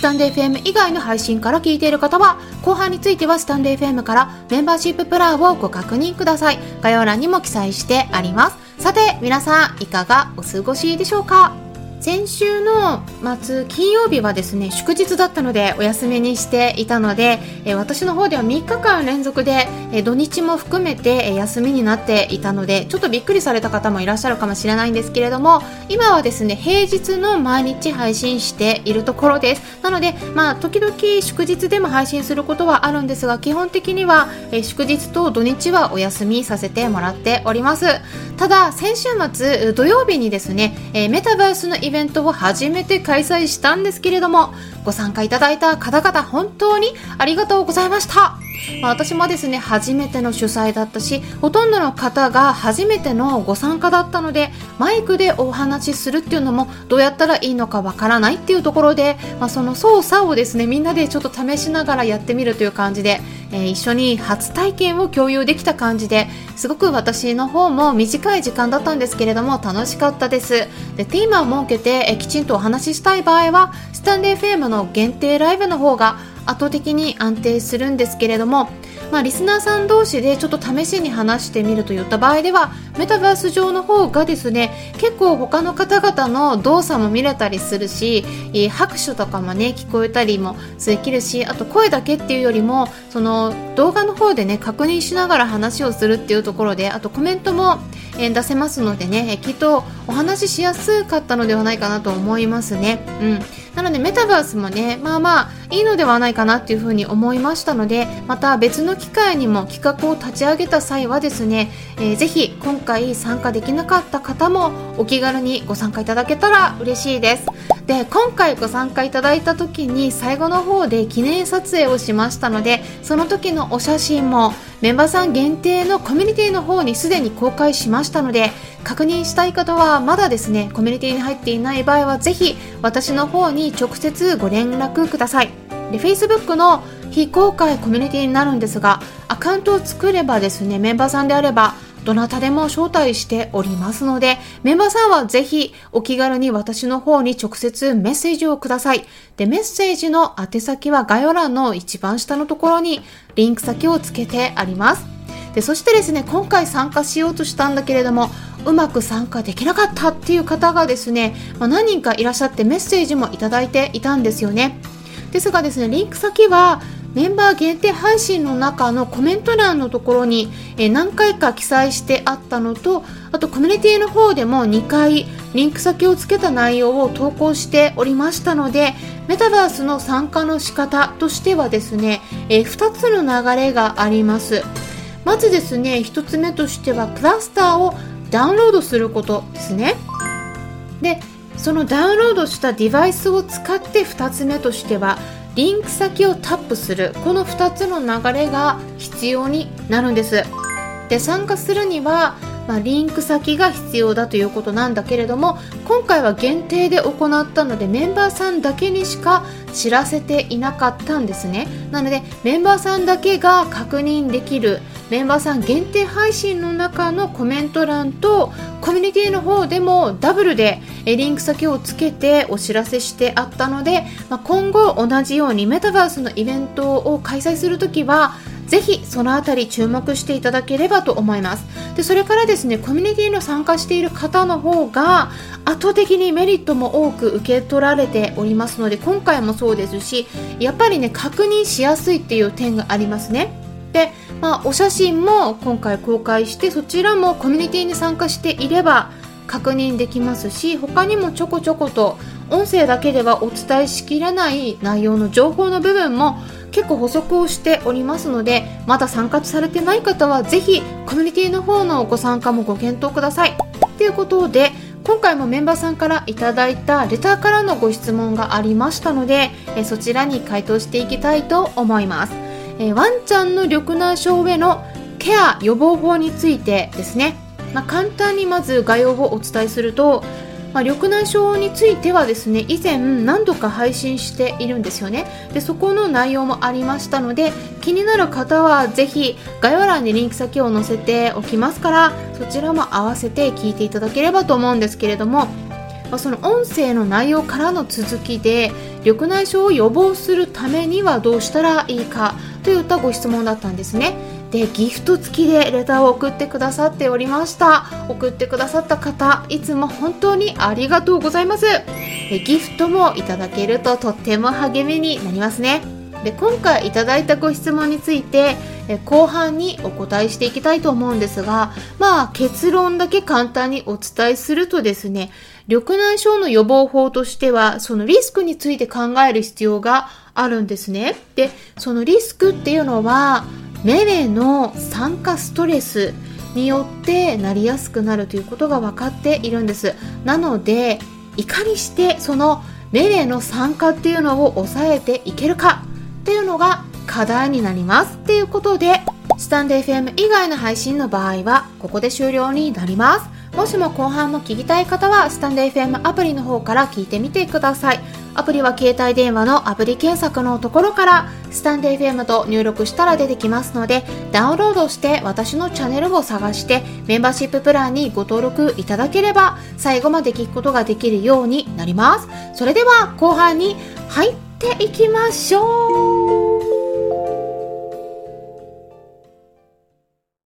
スタンデー FM 以外の配信から聞いている方は、後半についてはスタンデー FM からメンバーシッププランをご確認ください。概要欄にも記載してあります。さて皆さんいかがお過ごしでしょうか？先週の末金曜日はですね祝日だったのでお休みにしていたので、え私の方では3日間連続で、え土日も含めて、え休みになっていたのでちょっとびっくりされた方もいらっしゃるかもしれないんですけれども今はですね平日の毎日配信しているところです。なのでまあ時々祝日でも配信することはあるんですが基本的には、え祝日と土日はお休みさせてもらっております。ただ先週末土曜日にですね、えメタバースのイベントを初めて開催したんですけれどもご参加いただいた方々本当にありがとうございました。まあ、私もですね初めての主催だったしほとんどの方が初めてのご参加だったのでマイクでお話しするっていうのもどうやったらいいのかわからないっていうところで、まあ、その操作をですねみんなでちょっと試しながらやってみるという感じで、えー、一緒に初体験を共有できた感じですごく私の方も短い時間だったんですけれども楽しかったです。でテーマを設けて、えー、きちんとお話ししたい場合はスタンデー FM の限定ライブの方が圧倒的に安定するんですけれども、まあ、リスナーさん同士でちょっと試しに話してみるといった場合ではメタバース上の方がですね結構他の方々の動作も見れたりするし拍手とかもね聞こえたりもできるしあと声だけっていうよりもその動画の方でね確認しながら話をするっていうところであとコメントも出せますのでねきっとお話ししやすかったのではないかなと思いますね。うんなのでメタバースもねまあまあいいのではないかなっていうふうに思いましたのでまた別の機会にも企画を立ち上げた際はですね、えー、ぜひ今回参加できなかった方もお気軽にご参加いただけたら嬉しいです。で今回ご参加いただいた時に最後の方で記念撮影をしましたのでその時のお写真もメンバーさん限定のコミュニティの方にすでに公開しましたので確認したい方はまだですねコミュニティに入っていない場合はぜひ私の方に直接ご連絡ください。で Facebook の非公開コミュニティになるんですがアカウントを作ればですねメンバーさんであればどなたでも招待しておりますので、メンバーさんはぜひお気軽に私の方に直接メッセージをください。で、メッセージの宛先は概要欄の一番下のところにリンク先をつけてあります。で、そしてですね、今回参加しようとしたんだけれども、うまく参加できなかったっていう方がですね、まあ、何人かいらっしゃってメッセージもいただいていたんですよね。ですがですね、リンク先はメンバー限定配信の中のコメント欄のところに、何回か記載してあったのとあとコミュニティの方でも2回リンク先をつけた内容を投稿しておりましたのでメタバースの参加の仕方としてはですね、え2つの流れがあります。まずですね1つ目としてはクラスターをダウンロードすることですね。でそのダウンロードしたデバイスを使って2つ目としてはリンク先をタップする。この2つの流れが必要になるんです。で参加するには、まあ、リンク先が必要だということなんだけれども今回は限定で行ったのでメンバーさんだけにしか知らせていなかったんですね。なのでメンバーさんだけが確認できるメンバーさん限定配信の中のコメント欄とコミュニティの方でもダブルでリンク先をつけてお知らせしてあったので、まあ、今後同じようにメタバースのイベントを開催するときはぜひそのあたり注目していただければと思います。でそれからですねコミュニティの参加している方の方が圧倒的にメリットも多く受け取られておりますので今回もそうですしやっぱりね確認しやすいっていう点がありますね、まあ、お写真も今回公開してそちらもコミュニティに参加していれば確認できますし他にもちょこちょこと音声だけではお伝えしきれない内容の情報の部分も結構補足をしておりますのでまだ参加されてない方はぜひコミュニティの方のご参加もご検討ください。ということで今回もメンバーさんからいただいたレターからのご質問がありましたのでそちらに回答していきたいと思います。えー、ワンちゃんの緑内障へのケア予防法についてですね、まあ、簡単にまず概要をお伝えすると、まあ、緑内障についてはですね以前何度か配信しているんですよね。でそこの内容もありましたので気になる方はぜひ概要欄にリンク先を載せておきますからそちらも合わせて聞いていただければと思うんですけれどもま、その音声の内容からの続きで緑内障を予防するためにはどうしたらいいかといったご質問だったんですね。でギフト付きでレターを送ってくださっておりました。送ってくださった方いつも本当にありがとうございます。ギフトもいただけるととっても励みになりますね。で今回いただいたご質問について後半にお答えしていきたいと思うんですがまあ結論だけ簡単にお伝えするとですね緑内障の予防法としては、そのリスクについて考える必要があるんですね。で、そのリスクっていうのは、メレの酸化ストレスによってなりやすくなるということが分かっているんです。なので、いかにしてそのメレの酸化っていうのを抑えていけるかっていうのが課題になりますっていうことでスタンド FM 以外の配信の場合はここで終了になりますもしも後半も聞きたい方は、スタンド FM アプリの方から聞いてみてください。アプリは携帯電話のアプリ検索のところから、スタンド FM と入力したら出てきますので、ダウンロードして私のチャンネルを探して、メンバーシッププランにご登録いただければ、最後まで聞くことができるようになります。それでは後半に入っていきましょう